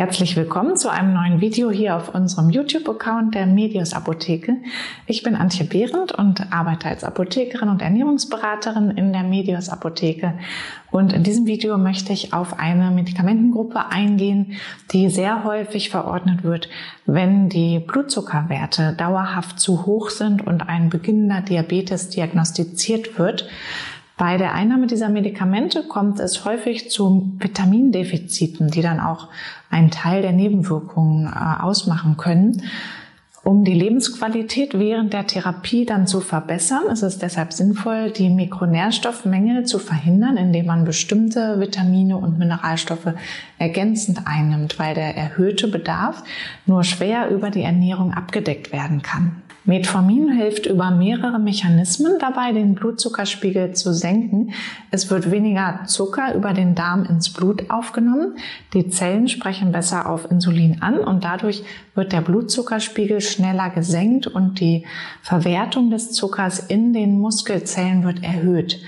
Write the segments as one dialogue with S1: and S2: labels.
S1: Herzlich willkommen zu einem neuen Video hier auf unserem YouTube-Account der Medius Apotheke. Ich bin Antje Behrendt und arbeite als Apothekerin und Ernährungsberaterin in der Medius Apotheke. Und in diesem Video möchte ich auf eine Medikamentengruppe eingehen, die sehr häufig verordnet wird, wenn die Blutzuckerwerte dauerhaft zu hoch sind und ein beginnender Diabetes diagnostiziert wird. Bei der Einnahme dieser Medikamente kommt es häufig zu Vitamindefiziten, die dann auch einen Teil der Nebenwirkungen äh, ausmachen können. Um die Lebensqualität während der Therapie dann zu verbessern, ist es deshalb sinnvoll, die Mikronährstoffmängel zu verhindern, indem man bestimmte Vitamine und Mineralstoffe ergänzend einnimmt, weil der erhöhte Bedarf nur schwer über die Ernährung abgedeckt werden kann. Metformin hilft über mehrere Mechanismen dabei, den Blutzuckerspiegel zu senken. Es wird weniger Zucker über den Darm ins Blut aufgenommen. Die Zellen sprechen besser auf Insulin an und dadurch wird der Blutzuckerspiegel schneller gesenkt und die Verwertung des Zuckers in den Muskelzellen wird erhöht.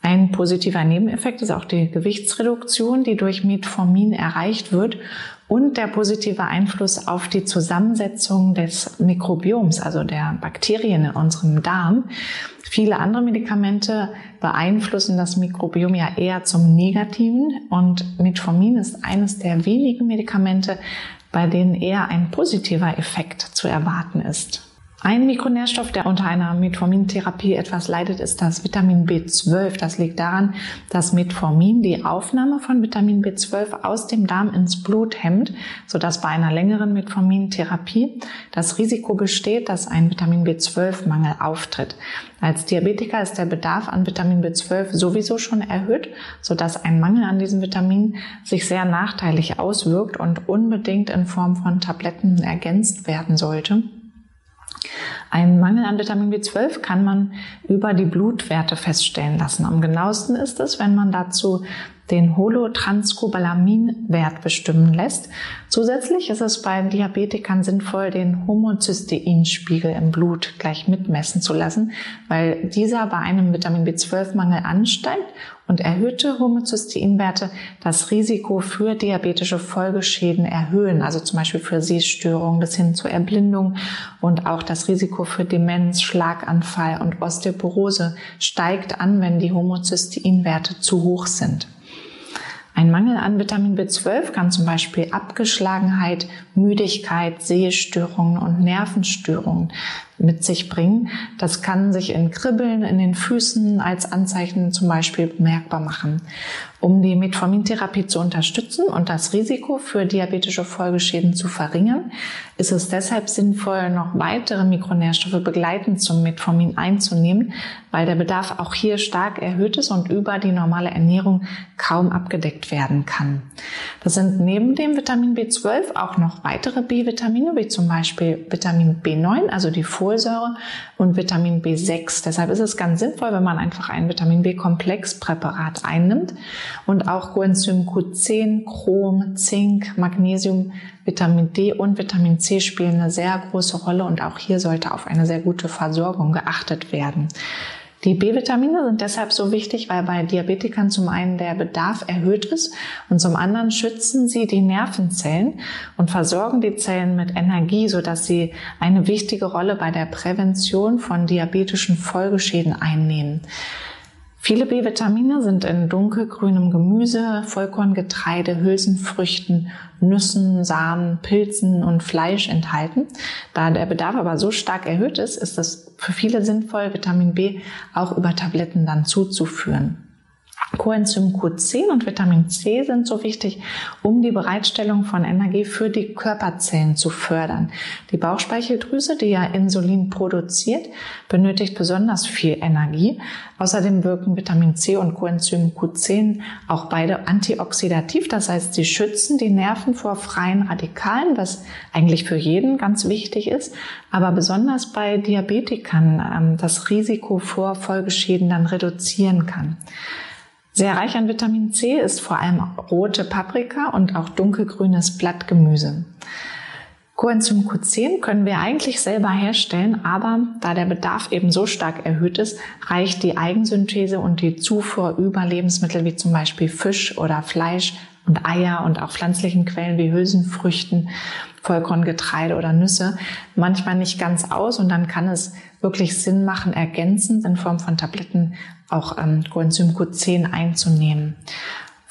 S1: Ein positiver Nebeneffekt ist auch die Gewichtsreduktion, die durch Metformin erreicht wird und der positive Einfluss auf die Zusammensetzung des Mikrobioms, also der Bakterien in unserem Darm. Viele andere Medikamente beeinflussen das Mikrobiom ja eher zum Negativen und Metformin ist eines der wenigen Medikamente, bei denen eher ein positiver Effekt zu erwarten ist. Ein Mikronährstoff, der unter einer Metformintherapie etwas leidet, ist das Vitamin B12. Das liegt daran, dass Metformin die Aufnahme von Vitamin B12 aus dem Darm ins Blut hemmt, sodass bei einer längeren Metformintherapie das Risiko besteht, dass ein Vitamin B12-Mangel auftritt. Als Diabetiker ist der Bedarf an Vitamin B12 sowieso schon erhöht, sodass ein Mangel an diesem Vitamin sich sehr nachteilig auswirkt und unbedingt in Form von Tabletten ergänzt werden sollte. Einen Mangel an Vitamin B12 kann man über die Blutwerte feststellen lassen. Am genauesten ist es, wenn man dazu den Holotranscobalamin-Wert bestimmen lässt. Zusätzlich ist es bei Diabetikern sinnvoll, den Homozysteinspiegel im Blut gleich mitmessen zu lassen, weil dieser bei einem Vitamin B12-Mangel ansteigt und erhöhte Homozysteinwerte das Risiko für diabetische Folgeschäden erhöhen, also zum Beispiel für Sehstörungen bis hin zur Erblindung und auch das Risiko für Demenz, Schlaganfall und Osteoporose steigt an, wenn die Homozysteinwerte zu hoch sind. Ein Mangel an Vitamin B12 kann zum Beispiel Abgeschlagenheit, Müdigkeit, Sehstörungen und Nervenstörungen mit sich bringen. Das kann sich in Kribbeln in den Füßen als Anzeichen zum Beispiel bemerkbar machen. Um die Metformintherapie zu unterstützen und das Risiko für diabetische Folgeschäden zu verringern, ist es deshalb sinnvoll, noch weitere Mikronährstoffe begleitend zum Metformin einzunehmen, weil der Bedarf auch hier stark erhöht ist und über die normale Ernährung kaum abgedeckt werden kann. Das sind neben dem Vitamin B12 auch noch weitere B-Vitamine, wie zum Beispiel Vitamin B9, also die Folsäure, und Vitamin B6. Deshalb ist es ganz sinnvoll, wenn man einfach ein Vitamin B-Komplexpräparat einnimmt und auch Coenzym Q10, Chrom, Zink, Magnesium, Vitamin D und Vitamin C spielen eine sehr große Rolle und auch hier sollte auf eine sehr gute Versorgung geachtet werden. Die B-Vitamine sind deshalb so wichtig, weil bei Diabetikern zum einen der Bedarf erhöht ist und zum anderen schützen sie die Nervenzellen und versorgen die Zellen mit Energie, sodass sie eine wichtige Rolle bei der Prävention von diabetischen Folgeschäden einnehmen. Viele B-Vitamine sind in dunkelgrünem Gemüse, Vollkorngetreide, Hülsenfrüchten, Nüssen, Samen, Pilzen und Fleisch enthalten. Da der Bedarf aber so stark erhöht ist, ist es für viele sinnvoll, Vitamin B auch über Tabletten dann zuzuführen. Coenzym Q10 und Vitamin C sind so wichtig, um die Bereitstellung von Energie für die Körperzellen zu fördern. Die Bauchspeicheldrüse, die ja Insulin produziert, benötigt besonders viel Energie. Außerdem wirken Vitamin C und Coenzym Q10 auch beide antioxidativ. Das heißt, sie schützen die Nerven vor freien Radikalen, was eigentlich für jeden ganz wichtig ist, aber besonders bei Diabetikern ähm, das Risiko vor Folgeschäden dann reduzieren kann. Sehr reich an Vitamin C ist vor allem rote Paprika und auch dunkelgrünes Blattgemüse. Coenzym Q10 können wir eigentlich selber herstellen, aber da der Bedarf eben so stark erhöht ist, reicht die Eigensynthese und die Zufuhr über Lebensmittel wie zum Beispiel Fisch oder Fleisch und Eier und auch pflanzlichen Quellen wie Hülsenfrüchten, Vollkorngetreide oder Nüsse manchmal nicht ganz aus und dann kann es wirklich Sinn machen, ergänzend in Form von Tabletten auch ähm, Coenzym Q10 einzunehmen.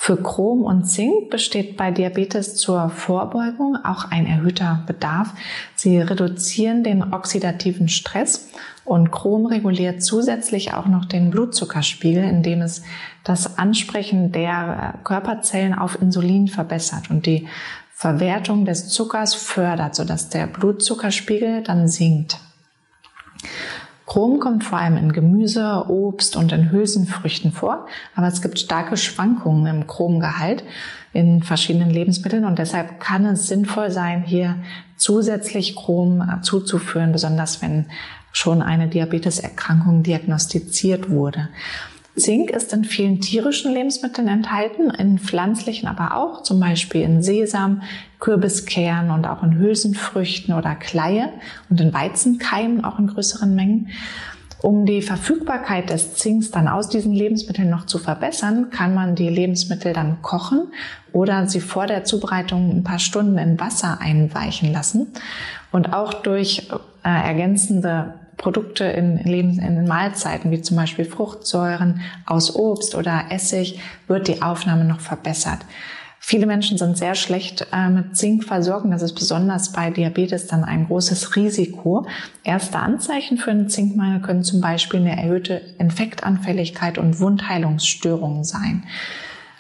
S1: Für Chrom und Zink besteht bei Diabetes zur Vorbeugung auch ein erhöhter Bedarf. Sie reduzieren den oxidativen Stress und Chrom reguliert zusätzlich auch noch den Blutzuckerspiegel, indem es das Ansprechen der Körperzellen auf Insulin verbessert und die Verwertung des Zuckers fördert, sodass der Blutzuckerspiegel dann sinkt. Chrom kommt vor allem in Gemüse, Obst und in Hülsenfrüchten vor, aber es gibt starke Schwankungen im Chromgehalt in verschiedenen Lebensmitteln und deshalb kann es sinnvoll sein, hier zusätzlich Chrom zuzuführen, besonders wenn schon eine Diabeteserkrankung diagnostiziert wurde. Zink ist in vielen tierischen Lebensmitteln enthalten, in pflanzlichen aber auch, zum Beispiel in Sesam, Kürbiskern und auch in Hülsenfrüchten oder Kleie und in Weizenkeimen auch in größeren Mengen. Um die Verfügbarkeit des Zinks dann aus diesen Lebensmitteln noch zu verbessern, kann man die Lebensmittel dann kochen oder sie vor der Zubereitung ein paar Stunden in Wasser einweichen lassen. Und auch durch äh, ergänzende Produkte in, Lebens in Mahlzeiten, wie zum Beispiel Fruchtsäuren aus Obst oder Essig, wird die Aufnahme noch verbessert. Viele Menschen sind sehr schlecht äh, mit Zink versorgt. Das ist besonders bei Diabetes dann ein großes Risiko. Erste Anzeichen für einen Zinkmangel können zum Beispiel eine erhöhte Infektanfälligkeit und Wundheilungsstörungen sein.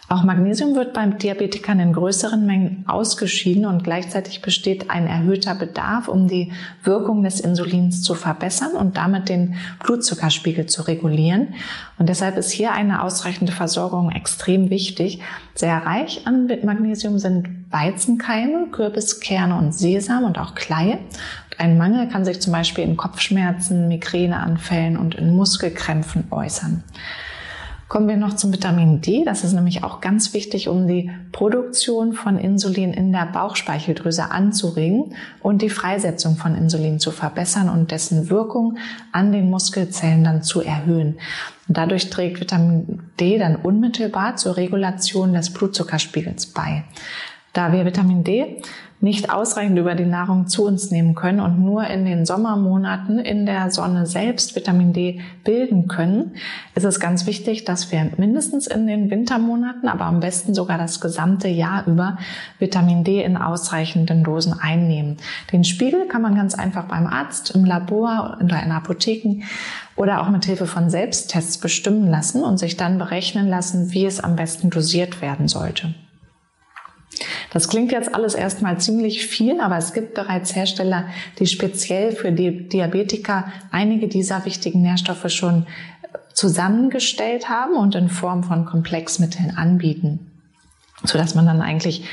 S1: Auch Magnesium wird beim Diabetikern in größeren Mengen ausgeschieden und gleichzeitig besteht ein erhöhter Bedarf, um die Wirkung des Insulins zu verbessern und damit den Blutzuckerspiegel zu regulieren. Und deshalb ist hier eine ausreichende Versorgung extrem wichtig. Sehr reich an Magnesium sind Weizenkeime, Kürbiskerne und Sesam und auch Kleie. Ein Mangel kann sich zum Beispiel in Kopfschmerzen, Migräneanfällen und in Muskelkrämpfen äußern. Kommen wir noch zum Vitamin D. Das ist nämlich auch ganz wichtig, um die Produktion von Insulin in der Bauchspeicheldrüse anzuregen und die Freisetzung von Insulin zu verbessern und dessen Wirkung an den Muskelzellen dann zu erhöhen. Und dadurch trägt Vitamin D dann unmittelbar zur Regulation des Blutzuckerspiegels bei. Da wir Vitamin D nicht ausreichend über die Nahrung zu uns nehmen können und nur in den Sommermonaten in der Sonne selbst Vitamin D bilden können, ist es ganz wichtig, dass wir mindestens in den Wintermonaten, aber am besten sogar das gesamte Jahr über Vitamin D in ausreichenden Dosen einnehmen. Den Spiegel kann man ganz einfach beim Arzt, im Labor oder in Apotheken oder auch mit Hilfe von Selbsttests bestimmen lassen und sich dann berechnen lassen, wie es am besten dosiert werden sollte. Das klingt jetzt alles erstmal ziemlich viel, aber es gibt bereits Hersteller, die speziell für die Diabetiker einige dieser wichtigen Nährstoffe schon zusammengestellt haben und in Form von Komplexmitteln anbieten, sodass man dann eigentlich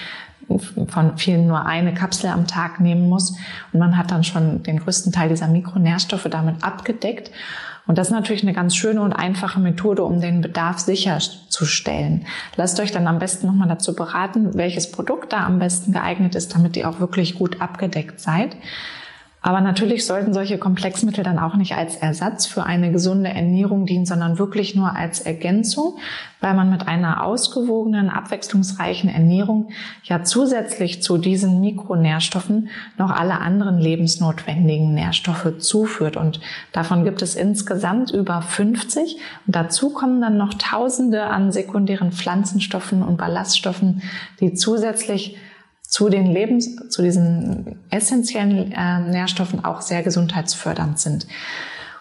S1: von vielen nur eine Kapsel am Tag nehmen muss. Und man hat dann schon den größten Teil dieser Mikronährstoffe damit abgedeckt und das ist natürlich eine ganz schöne und einfache Methode, um den Bedarf sicherzustellen. Lasst euch dann am besten nochmal dazu beraten, welches Produkt da am besten geeignet ist, damit ihr auch wirklich gut abgedeckt seid. Aber natürlich sollten solche Komplexmittel dann auch nicht als Ersatz für eine gesunde Ernährung dienen, sondern wirklich nur als Ergänzung, weil man mit einer ausgewogenen, abwechslungsreichen Ernährung ja zusätzlich zu diesen Mikronährstoffen noch alle anderen lebensnotwendigen Nährstoffe zuführt. Und davon gibt es insgesamt über 50. Und dazu kommen dann noch Tausende an sekundären Pflanzenstoffen und Ballaststoffen, die zusätzlich zu den Lebens, zu diesen essentiellen äh, Nährstoffen auch sehr gesundheitsfördernd sind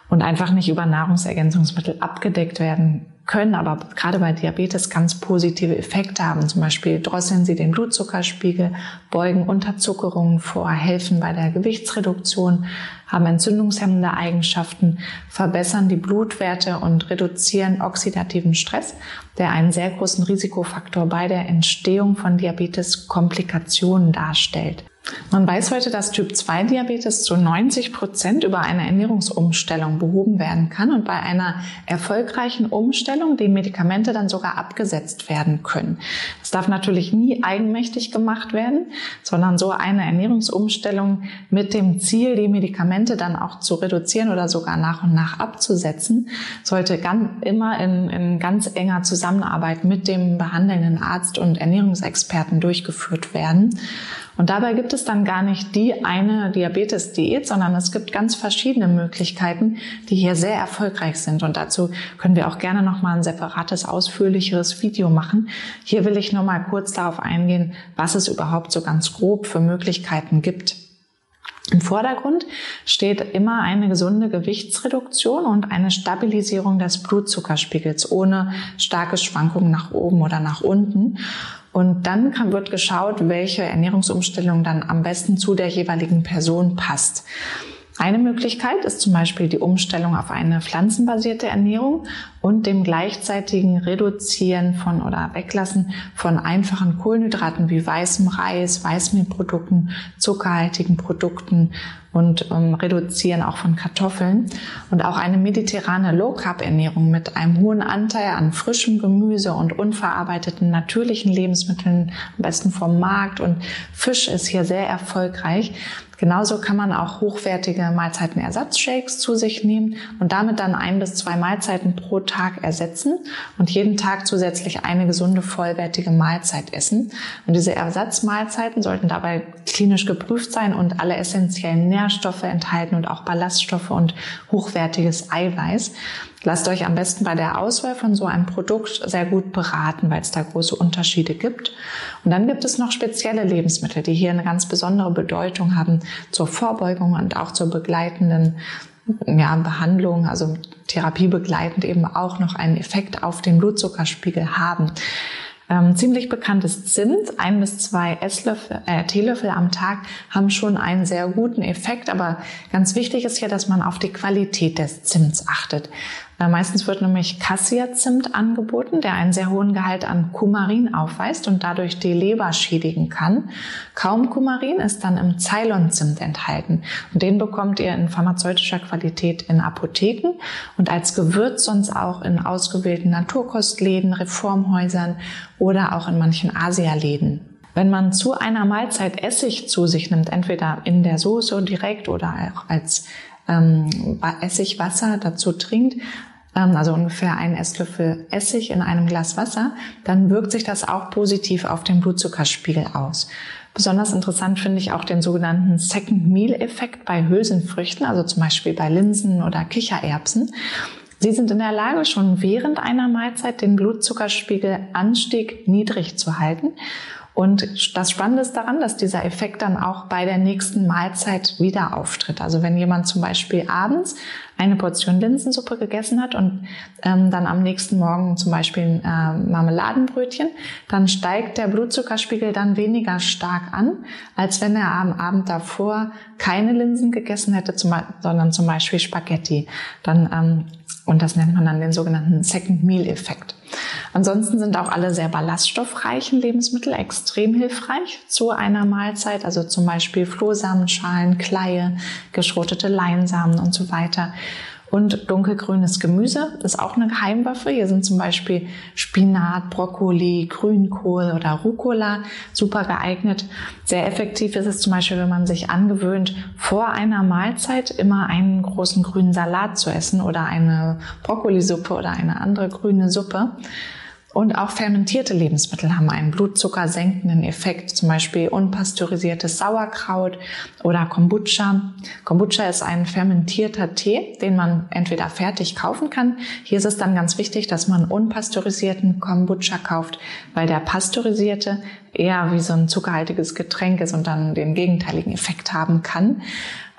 S1: und einfach nicht über Nahrungsergänzungsmittel abgedeckt werden können, aber gerade bei Diabetes ganz positive Effekte haben. Zum Beispiel drosseln sie den Blutzuckerspiegel, beugen Unterzuckerungen vor, helfen bei der Gewichtsreduktion, haben entzündungshemmende Eigenschaften, verbessern die Blutwerte und reduzieren oxidativen Stress, der einen sehr großen Risikofaktor bei der Entstehung von Diabetes-Komplikationen darstellt. Man weiß heute, dass Typ-2-Diabetes zu 90 Prozent über eine Ernährungsumstellung behoben werden kann und bei einer erfolgreichen Umstellung die Medikamente dann sogar abgesetzt werden können. Es darf natürlich nie eigenmächtig gemacht werden, sondern so eine Ernährungsumstellung mit dem Ziel, die Medikamente dann auch zu reduzieren oder sogar nach und nach abzusetzen, sollte ganz, immer in, in ganz enger Zusammenarbeit mit dem behandelnden Arzt und Ernährungsexperten durchgeführt werden. Und dabei gibt es dann gar nicht die eine Diabetes-Diät, sondern es gibt ganz verschiedene Möglichkeiten, die hier sehr erfolgreich sind. Und dazu können wir auch gerne nochmal ein separates, ausführlicheres Video machen. Hier will ich nur mal kurz darauf eingehen, was es überhaupt so ganz grob für Möglichkeiten gibt. Im Vordergrund steht immer eine gesunde Gewichtsreduktion und eine Stabilisierung des Blutzuckerspiegels ohne starke Schwankungen nach oben oder nach unten. Und dann kann, wird geschaut, welche Ernährungsumstellung dann am besten zu der jeweiligen Person passt. Eine Möglichkeit ist zum Beispiel die Umstellung auf eine pflanzenbasierte Ernährung und dem gleichzeitigen Reduzieren von oder Weglassen von einfachen Kohlenhydraten wie weißem Reis, Weißmehlprodukten, zuckerhaltigen Produkten und ähm, Reduzieren auch von Kartoffeln und auch eine mediterrane Low-Carb-Ernährung mit einem hohen Anteil an frischem Gemüse und unverarbeiteten natürlichen Lebensmitteln, am besten vom Markt und Fisch ist hier sehr erfolgreich. Genauso kann man auch hochwertige Mahlzeitenersatzshakes zu sich nehmen und damit dann ein bis zwei Mahlzeiten pro Tag ersetzen und jeden Tag zusätzlich eine gesunde, vollwertige Mahlzeit essen. Und diese Ersatzmahlzeiten sollten dabei klinisch geprüft sein und alle essentiellen Nährstoffe enthalten und auch Ballaststoffe und hochwertiges Eiweiß. Lasst euch am besten bei der Auswahl von so einem Produkt sehr gut beraten, weil es da große Unterschiede gibt. Und dann gibt es noch spezielle Lebensmittel, die hier eine ganz besondere Bedeutung haben zur Vorbeugung und auch zur begleitenden ja, Behandlung, also therapiebegleitend eben auch noch einen Effekt auf den Blutzuckerspiegel haben. Ähm, ziemlich bekanntes Zimt, ein bis zwei Esslöffel, äh, Teelöffel am Tag haben schon einen sehr guten Effekt, aber ganz wichtig ist hier, dass man auf die Qualität des Zimts achtet. Meistens wird nämlich Cassia-Zimt angeboten, der einen sehr hohen Gehalt an Kumarin aufweist und dadurch die Leber schädigen kann. Kaum Kumarin ist dann im Ceylon-Zimt enthalten und den bekommt ihr in pharmazeutischer Qualität in Apotheken und als Gewürz sonst auch in ausgewählten Naturkostläden, Reformhäusern oder auch in manchen Asialäden. Wenn man zu einer Mahlzeit Essig zu sich nimmt, entweder in der Soße direkt oder auch als ähm, Essigwasser dazu trinkt, ähm, also ungefähr ein Esslöffel Essig in einem Glas Wasser, dann wirkt sich das auch positiv auf den Blutzuckerspiegel aus. Besonders interessant finde ich auch den sogenannten Second Meal Effekt bei Hülsenfrüchten, also zum Beispiel bei Linsen oder Kichererbsen. Sie sind in der Lage, schon während einer Mahlzeit den Blutzuckerspiegel Anstieg niedrig zu halten und das Spannende ist daran, dass dieser Effekt dann auch bei der nächsten Mahlzeit wieder auftritt. Also wenn jemand zum Beispiel abends eine Portion Linsensuppe gegessen hat und ähm, dann am nächsten Morgen zum Beispiel äh, Marmeladenbrötchen, dann steigt der Blutzuckerspiegel dann weniger stark an, als wenn er am Abend davor keine Linsen gegessen hätte, zum, sondern zum Beispiel Spaghetti. Dann ähm, und das nennt man dann den sogenannten Second Meal Effekt. Ansonsten sind auch alle sehr ballaststoffreichen Lebensmittel extrem hilfreich zu einer Mahlzeit, also zum Beispiel Flohsamenschalen, Kleie, geschrotete Leinsamen und so weiter. Und dunkelgrünes Gemüse ist auch eine Geheimwaffe. Hier sind zum Beispiel Spinat, Brokkoli, Grünkohl oder Rucola super geeignet. Sehr effektiv ist es zum Beispiel, wenn man sich angewöhnt, vor einer Mahlzeit immer einen großen grünen Salat zu essen oder eine Brokkolisuppe oder eine andere grüne Suppe. Und auch fermentierte Lebensmittel haben einen blutzuckersenkenden Effekt, zum Beispiel unpasteurisiertes Sauerkraut oder Kombucha. Kombucha ist ein fermentierter Tee, den man entweder fertig kaufen kann. Hier ist es dann ganz wichtig, dass man unpasteurisierten Kombucha kauft, weil der pasteurisierte eher wie so ein zuckerhaltiges Getränk ist und dann den gegenteiligen Effekt haben kann.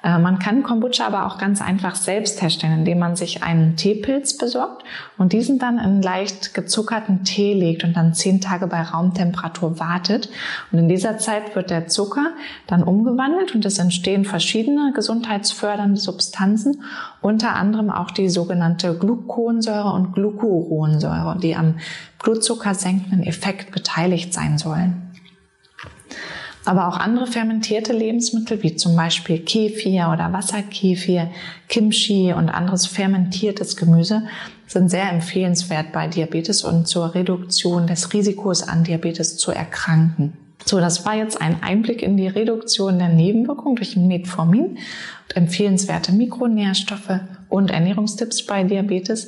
S1: Äh, man kann Kombucha aber auch ganz einfach selbst herstellen, indem man sich einen Teepilz besorgt und diesen dann in leicht gezuckerten Tee legt und dann zehn Tage bei Raumtemperatur wartet. Und in dieser Zeit wird der Zucker dann umgewandelt und es entstehen verschiedene gesundheitsfördernde Substanzen, unter anderem auch die sogenannte Gluconsäure und Glucuronsäure, die am Blutzucker senkenden Effekt beteiligt sein sollen. Aber auch andere fermentierte Lebensmittel, wie zum Beispiel Kefir oder Wasserkefir, Kimchi und anderes fermentiertes Gemüse, sind sehr empfehlenswert bei Diabetes und zur Reduktion des Risikos an Diabetes zu erkranken. So, das war jetzt ein Einblick in die Reduktion der Nebenwirkungen durch Metformin und empfehlenswerte Mikronährstoffe und Ernährungstipps bei Diabetes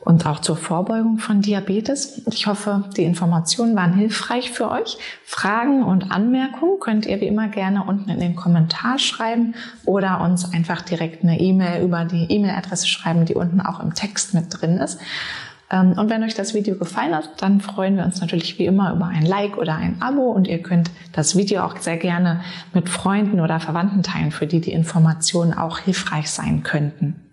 S1: und auch zur Vorbeugung von Diabetes. Ich hoffe, die Informationen waren hilfreich für euch. Fragen und Anmerkungen könnt ihr wie immer gerne unten in den Kommentar schreiben oder uns einfach direkt eine E-Mail über die E-Mail-Adresse schreiben, die unten auch im Text mit drin ist. Ähm, und wenn euch das Video gefallen hat, dann freuen wir uns natürlich wie immer über ein Like oder ein Abo und ihr könnt das Video auch sehr gerne mit Freunden oder Verwandten teilen, für die die Informationen auch hilfreich sein könnten.